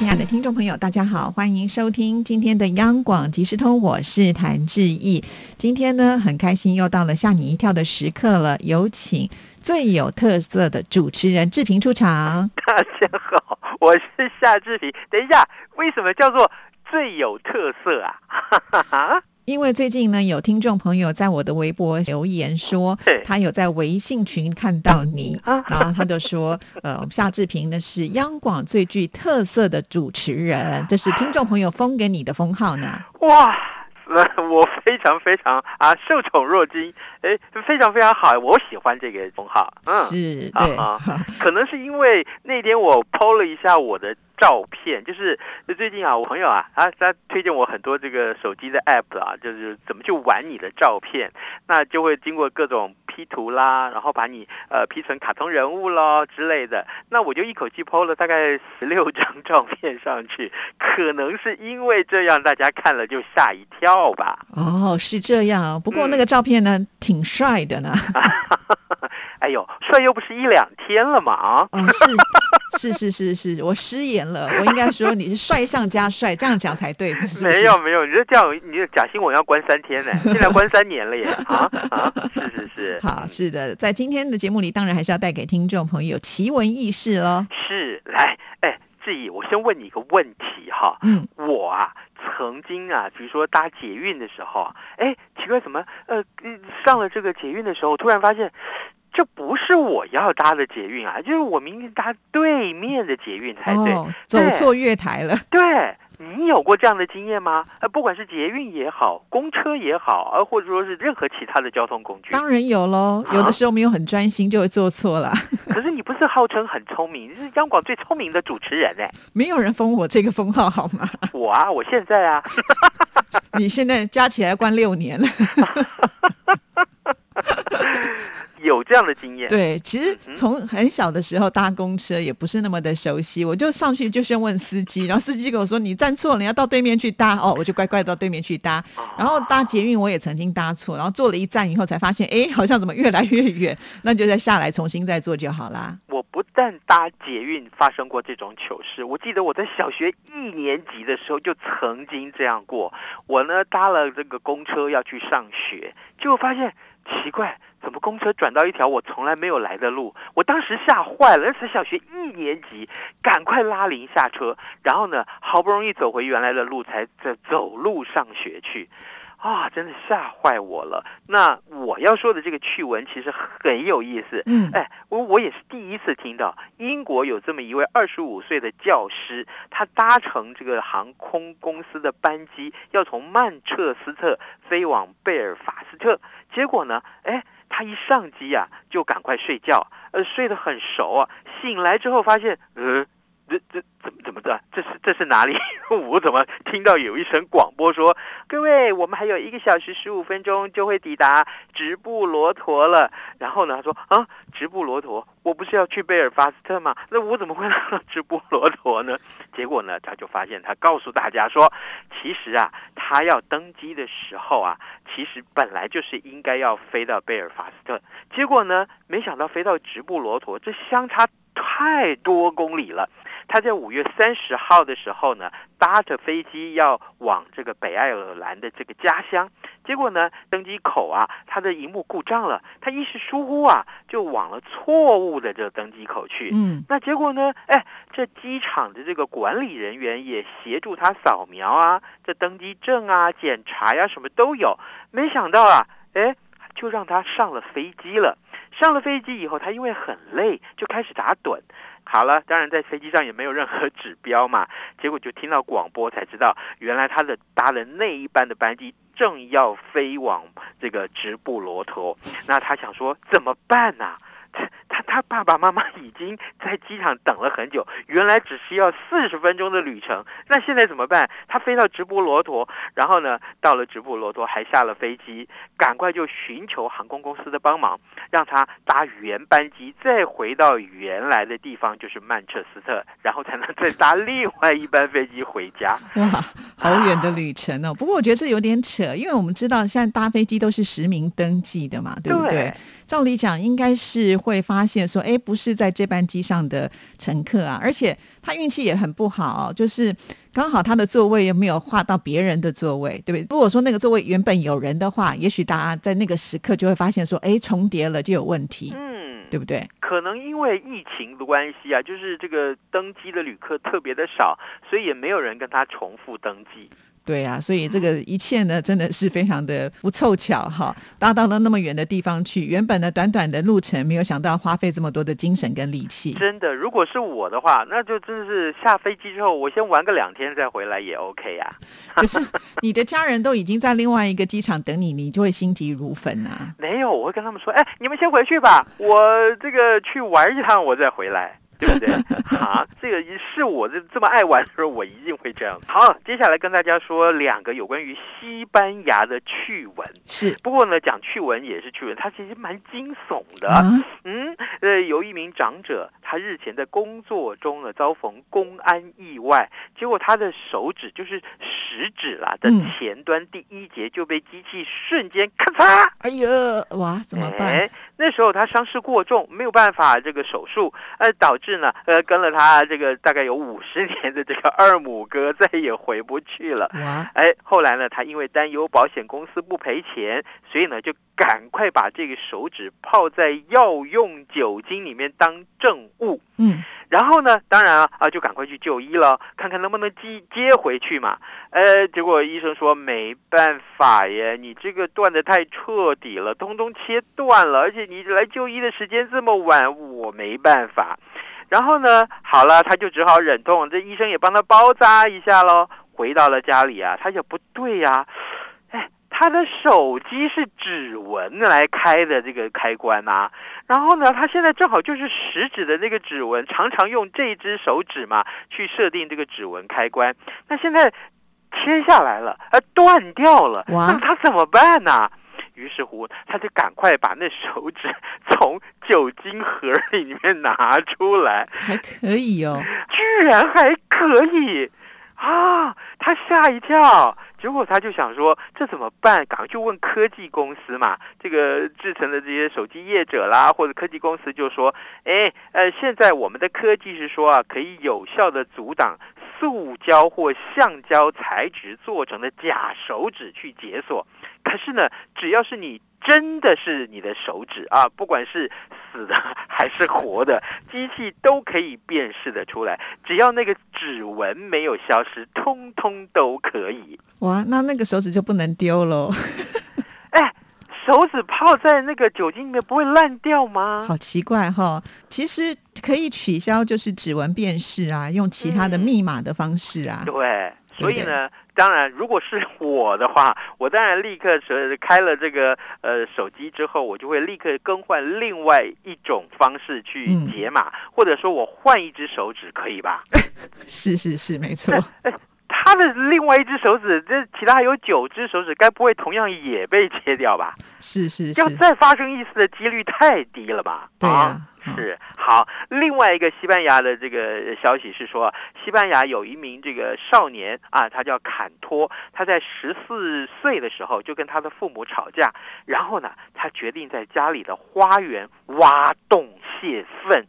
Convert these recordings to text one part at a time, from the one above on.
亲爱的听众朋友，大家好，欢迎收听今天的央广即时通，我是谭志毅。今天呢，很开心又到了吓你一跳的时刻了，有请最有特色的主持人志平出场。大家好，我是夏志平。等一下，为什么叫做最有特色啊？哈哈哈因为最近呢，有听众朋友在我的微博留言说，他有在微信群看到你，然后他就说，呃，夏志平呢是央广最具特色的主持人，这是听众朋友封给你的封号呢。哇，我非常非常啊，受宠若惊，哎，非常非常好，我喜欢这个封号。嗯，是，对，可能是因为那天我 PO 了一下我的。照片就是最近啊，我朋友啊，他他推荐我很多这个手机的 app 啊，就是怎么去玩你的照片，那就会经过各种 P 图啦，然后把你呃 P 成卡通人物咯之类的。那我就一口气 PO 了大概十六张照片上去，可能是因为这样，大家看了就吓一跳吧。哦，是这样。不过那个照片呢，挺帅的呢。哎呦，帅又不是一两天了嘛啊！是是是是是，我失言了，我应该说你是帅上加帅，这样讲才对。没有没有，你这这样，你假新闻要关三天呢，现在关三年了耶！啊啊，是是是，好是的，在今天的节目里，当然还是要带给听众朋友奇闻异事喽。是，来，哎，志毅，我先问你一个问题哈，嗯，我啊，曾经啊，比如说搭捷运的时候，哎，奇怪，怎么呃，上了这个捷运的时候，突然发现。这不是我要搭的捷运啊，就是我明明搭对面的捷运才对，走错月台了。对你有过这样的经验吗？呃，不管是捷运也好，公车也好，呃，或者说是任何其他的交通工具，当然有喽。有的时候没有很专心，就会做错了。可是你不是号称很聪明，你是央广最聪明的主持人哎，没有人封我这个封号好吗？我啊，我现在啊，你现在加起来关六年了。有这样的经验，对，其实从很小的时候搭公车也不是那么的熟悉，我就上去就先问司机，然后司机跟我说你站错了，你要到对面去搭哦，我就乖乖到对面去搭。然后搭捷运我也曾经搭错，然后坐了一站以后才发现，哎，好像怎么越来越远，那就再下来重新再坐就好啦。我不但搭捷运发生过这种糗事，我记得我在小学一年级的时候就曾经这样过。我呢搭了这个公车要去上学，结果发现。奇怪，怎么公车转到一条我从来没有来的路？我当时吓坏了，那是小学一年级，赶快拉铃下车，然后呢，好不容易走回原来的路，才在走路上学去。啊，真的吓坏我了！那我要说的这个趣闻其实很有意思。嗯，哎，我我也是第一次听到，英国有这么一位二十五岁的教师，他搭乘这个航空公司的班机，要从曼彻斯特飞往贝尔法斯特。结果呢，哎，他一上机啊，就赶快睡觉，呃，睡得很熟啊。醒来之后发现，呃。这这怎么怎么的？这是这是哪里？我怎么听到有一声广播说：“各位，我们还有一个小时十五分钟就会抵达直布罗陀了。”然后呢，他说：“啊，直布罗陀，我不是要去贝尔法斯特吗？那我怎么会到直布罗陀呢？”结果呢，他就发现，他告诉大家说：“其实啊，他要登机的时候啊，其实本来就是应该要飞到贝尔法斯特。结果呢，没想到飞到直布罗陀，这相差。”太多公里了。他在五月三十号的时候呢，搭着飞机要往这个北爱尔兰的这个家乡，结果呢，登机口啊，他的荧幕故障了，他一时疏忽啊，就往了错误的这个登机口去。嗯，那结果呢，哎，这机场的这个管理人员也协助他扫描啊，这登机证啊、检查呀，什么都有。没想到啊，哎。就让他上了飞机了。上了飞机以后，他因为很累，就开始打盹。好了，当然在飞机上也没有任何指标嘛。结果就听到广播才知道，原来他的搭的那一班的班机正要飞往这个直布罗陀。那他想说怎么办呢？他他爸爸妈妈已经在机场等了很久，原来只需要四十分钟的旅程，那现在怎么办？他飞到直布罗陀，然后呢，到了直布罗陀还下了飞机，赶快就寻求航空公司的帮忙，让他搭原班机再回到原来的地方，就是曼彻斯特，然后才能再搭另外一班飞机回家。哇，好远的旅程哦！不过我觉得这有点扯，因为我们知道现在搭飞机都是实名登记的嘛，对不对？对照理讲，应该是会发现说，哎，不是在这班机上的乘客啊，而且他运气也很不好、哦，就是刚好他的座位又没有划到别人的座位，对不对？如果说那个座位原本有人的话，也许大家在那个时刻就会发现说，哎，重叠了就有问题，嗯，对不对？可能因为疫情的关系啊，就是这个登机的旅客特别的少，所以也没有人跟他重复登记。对啊，所以这个一切呢，真的是非常的不凑巧哈，搭到了那么远的地方去，原本呢短短的路程，没有想到花费这么多的精神跟力气。真的，如果是我的话，那就真的是下飞机之后，我先玩个两天再回来也 OK 啊。可是你的家人都已经在另外一个机场等你，你就会心急如焚啊。没有，我会跟他们说，哎，你们先回去吧，我这个去玩一趟，我再回来。对不对？啊，这个是我这这么爱玩的时候，我一定会这样。好，接下来跟大家说两个有关于西班牙的趣闻。是不过呢，讲趣闻也是趣闻，它其实蛮惊悚的。啊，嗯，呃，有一名长者，他日前在工作中呢遭逢公安意外，结果他的手指就是食指啦的嗯前端第一节就被机器瞬间咔嚓。哎呀，哇，怎么办？哎，那时候他伤势过重，没有办法这个手术，呃，导致呢，呃，跟了他这个大概有五十年的这个二母哥再也回不去了。哇，哎，后来呢，他因为担忧保险公司不赔钱，所以呢，就赶快把这个手指泡在药用酒精里面当证物。嗯，然后呢，当然啊，啊，就赶快去就医了，看看能不能接接回去嘛。呃，结果医生说没办法耶，你这个断的太彻底了，通通切断了，而且你来就医的时间这么晚，我没办法。然后呢，好了，他就只好忍痛，这医生也帮他包扎一下喽。回到了家里啊，他就不对呀、哎，他的手机是指纹来开的这个开关呐、然后呢，他现在正好就是食指的那个指纹，常常用这只手指嘛去设定这个指纹开关。那现在切下来了，呃，断掉了，哇那他怎么办呢？于是乎，他就赶快把那手指 从酒精盒里面拿出来，还可以哦。居然还可以啊！他吓一跳，结果他就想说这怎么办？赶快就问科技公司嘛。这个制成的这些手机业者啦，或者科技公司就说，哎，呃，现在我们的科技是说啊，可以有效的阻挡塑胶或橡胶材质做成的假手指去解锁。可是呢，只要是你真的是你的手指啊，不管是死的还是活的，机器都可以辨识的出来，只要那个指纹没有消失，通通都可以。哇，那那个手指就不能丢喽，手指泡在那个酒精里面不会烂掉吗？好奇怪哈、其实可以取消，就是指纹辨识啊，用其他的嗯密码的方式啊。对，所以呢，当然，如果是我的话，我当然立刻是开了这个呃手机之后，我就会立刻更换另外一种方式去嗯解码，或者说我换一只手指，可以吧？是是是，没错。他的另外一只手指，这其他还有九只手指，该不会同样也被切掉吧？是是要是，再发生一次的几率太低了吧？对呀、啊哦是好，另外一个西班牙的这个消息是说，西班牙有一名这个少年啊，他叫坎托，他在十四岁的时候就跟他的父母吵架，然后呢，他决定在家里的花园挖洞泄愤，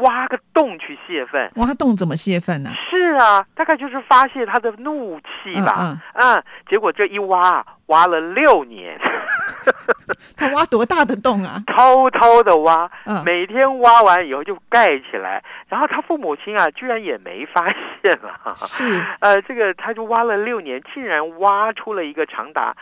挖个洞去泄愤。挖洞怎么泄愤呢、是啊，大概就是发泄他的怒气吧。嗯嗯，结果这一挖啊，挖了六年，他挖多大的洞啊？偷偷的挖，嗯，每天挖完以后就盖起来，然后他父母亲啊，居然也没发现啊。是 呃，这个他就挖了六年，竟然挖出了一个长达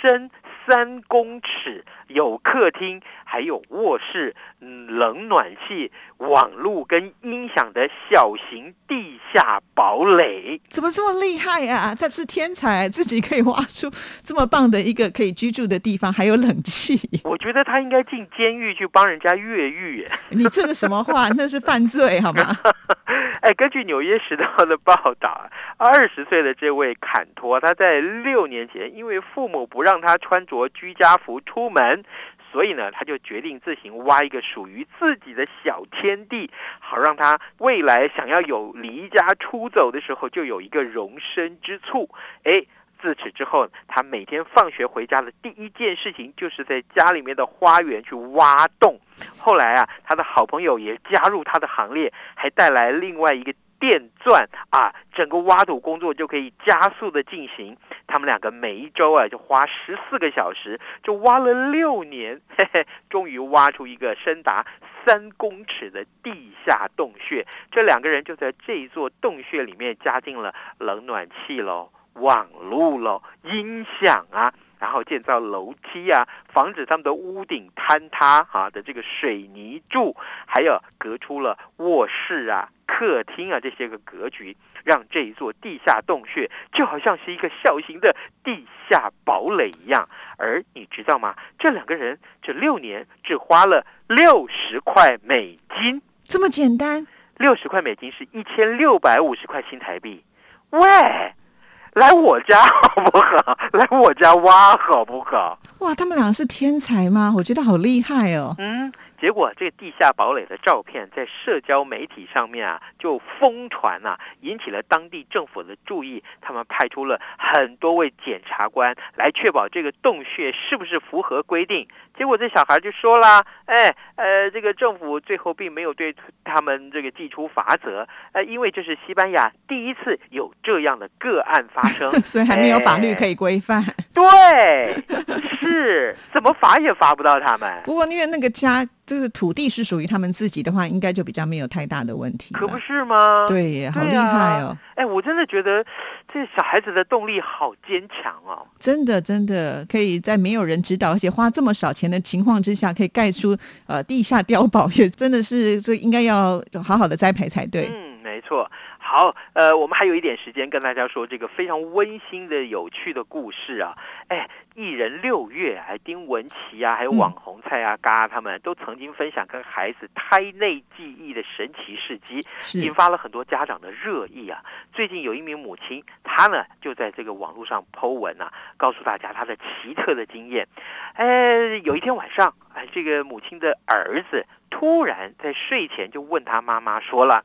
深三公尺，有客厅，还有卧室，嗯，冷暖气、网络跟音响的小型地下堡垒。怎么这么厉害啊？他是天才，自己可以挖出这么棒的一个可以居住的地方，还有冷气。我觉得他应该进监狱去帮人家越狱。你这个什么话？那是犯罪好吗？哎，根据《纽约时报》的报道，二十岁的这位坎托，他在六年前因为父母不让他穿着居家服出门，所以呢，他就决定自行挖一个属于自己的小天地，好让他未来想要有离家出走的时候就有一个容身之处。哎。自此之后，他每天放学回家的第一件事情，就是在家里面的花园去挖洞。后来啊，他的好朋友也加入他的行列，还带来另外一个电钻啊，整个挖土工作就可以加速的进行。他们两个每一周啊，就花十四个小时，就挖了六年，嘿嘿，终于挖出一个深达三公尺的地下洞穴。这两个人就在这一座洞穴里面加进了冷暖气喽。网路喽，音响啊，然后建造楼梯啊，防止他们的屋顶坍塌啊的这个水泥柱，还有隔出了卧室啊、客厅啊这些个格局，让这一座地下洞穴就好像是一个小型的地下堡垒一样。而你知道吗？这两个人这六年只花了六十块美金，这么简单？六十块美金是一千六百五十块新台币。喂！来我家好不好？来我家挖好不好？哇，他们俩是天才吗？我觉得好厉害哦。嗯。结果，这个地下堡垒的照片在社交媒体上面啊，就疯传呐，引起了当地政府的注意。他们派出了很多位检察官来确保这个洞穴是不是符合规定。结果，这小孩就说了：“哎，呃，这个政府最后并没有对他们这个寄出罚则，呃，因为这是西班牙第一次有这样的个案发生，所以还没有法律可以规范。对，是怎么罚也罚不到他们。不过，因为那个家。就是土地是属于他们自己的话，应该就比较没有太大的问题。可不是吗？对，好厉害哦！哎，我真的觉得这小孩子的动力好坚强哦。真的，真的可以在没有人指导，而且花这么少钱的情况之下，可以盖出呃地下碉堡，也真的是这应该要好好的栽培才对。嗯，没错。好，呃，我们还有一点时间跟大家说这个非常温馨的、有趣的故事啊。哎。艺人六月，还丁文琪啊，还有网红蔡阿嘎，他们都曾经分享跟孩子胎内记忆的神奇事迹，引发了很多家长的热议啊。最近有一名母亲，她呢就在这个网络上 Po 文啊，告诉大家她的奇特的经验。哎，有一天晚上，哎，这个母亲的儿子突然在睡前就问他妈妈说了：“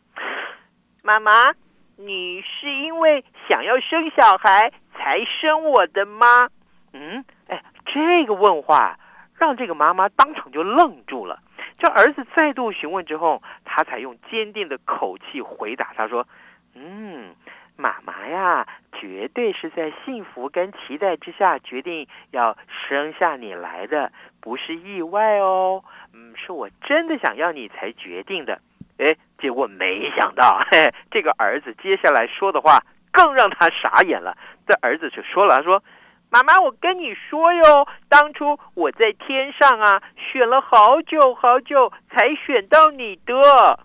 妈妈，你是因为想要生小孩才生我的吗？”嗯，哎，这个问话让这个妈妈当场就愣住了。这儿子再度询问之后，他才用坚定的口气回答他说：“嗯，妈妈呀，绝对是在幸福跟期待之下决定要生下你来的，不是意外哦。嗯，是我真的想要你才决定的。”哎，结果没想到，嘿，这个儿子接下来说的话更让他傻眼了。这儿子就说了，他说。妈妈，我跟你说哟，当初我在天上啊，选了好久好久才选到你的。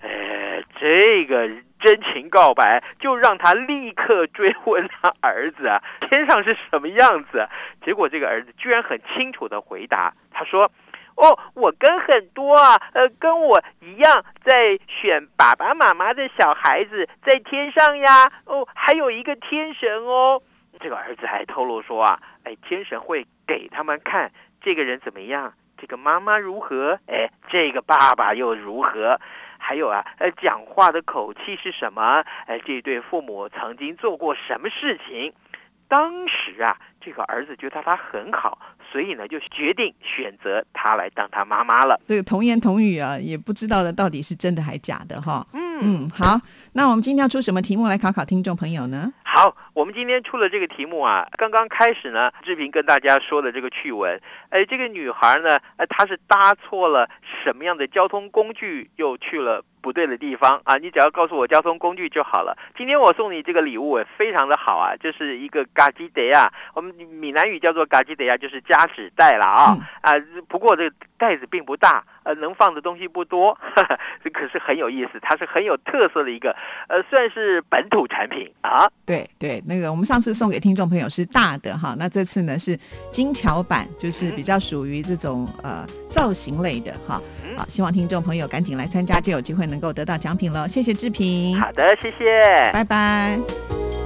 哎，这个真情告白就让他立刻追问他儿子啊，天上是什么样子？结果这个儿子居然很清楚的回答，他说：“哦，我跟很多啊，呃，跟我一样在选爸爸妈妈的小孩子在天上呀。哦，还有一个天神哦。”这个儿子还透露说啊，哎，天神会给他们看这个人怎么样，这个妈妈如何，哎，这个爸爸又如何，还有啊，呃，讲话的口气是什么，哎，这对父母曾经做过什么事情。当时啊，这个儿子觉得他很好，所以呢，就决定选择他来当他妈妈了。这个童言童语啊，也不知道的到底是真的还假的哈。嗯嗯，好，那我们今天要出什么题目来考考听众朋友呢？好，我们今天出了这个题目啊，刚刚开始呢，志平跟大家说的这个趣闻，哎，这个女孩呢，哎，她是搭错了什么样的交通工具，又去了。不对的地方啊，你只要告诉我交通工具就好了。今天我送你这个礼物非常的好啊，就是一个嘎吉德啊，我们闽南语叫做嘎吉德啊，就是夹纸袋了啊。啊，不过这个袋子并不大，呃，能放的东西不多，这 可是很有意思，它是很有特色的一个，呃，算是本土产品啊。对对，那个我们上次送给听众朋友是大的哈，那这次呢是精巧版，就是比较属于这种呃造型类的哈。好，希望听众朋友赶紧来参加，就有机会能够得到奖品了。谢谢志平。好的，谢谢，拜拜。